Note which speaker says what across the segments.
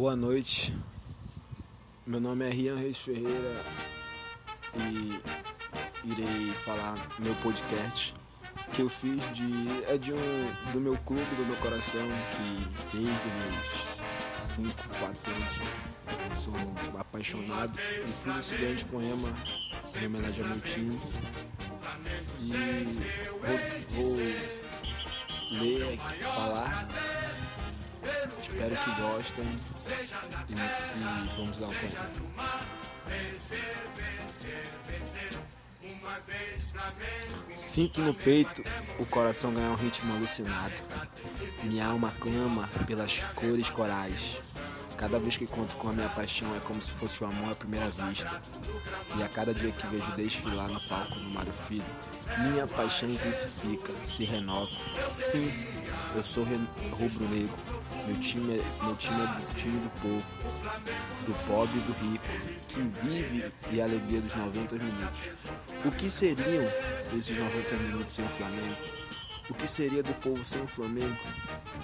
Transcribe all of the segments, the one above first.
Speaker 1: Boa noite, meu nome é Rian Reis Ferreira e irei falar meu podcast que eu fiz de é de um do meu clube do meu coração que desde meus 5, 4 anos sou apaixonado e fiz esse grande poema em homenagem ao meu time e vou, vou ler, falar Espero que gostem e, e vamos lá ao tempo. Sinto no peito o coração ganhar um ritmo alucinado. Minha alma clama pelas cores corais. Cada vez que conto com a minha paixão é como se fosse o amor à primeira vista. E a cada dia que vejo desfilar no palco do Mário Filho, minha paixão intensifica, se renova. Sim, eu sou rubro-negro. Meu time, é, meu time é do time do povo, do pobre e do rico, que vive e a alegria dos 90 minutos. O que seriam esses 90 minutos sem o Flamengo? O que seria do povo sem o Flamengo?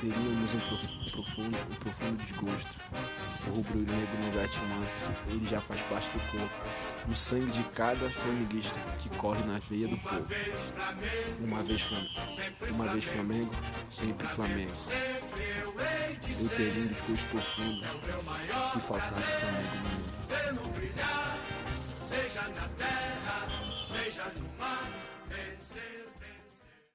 Speaker 1: Teríamos um profundo, um profundo desgosto. O rubro-negro não veste manto, ele já faz parte do corpo, do sangue de cada flamenguista que corre na veia do povo. Uma vez, uma vez Flamengo, sempre Flamengo. Luterinho dos custos profundo. Se faltasse Flamengo no mundo. Seja na terra, seja no mar.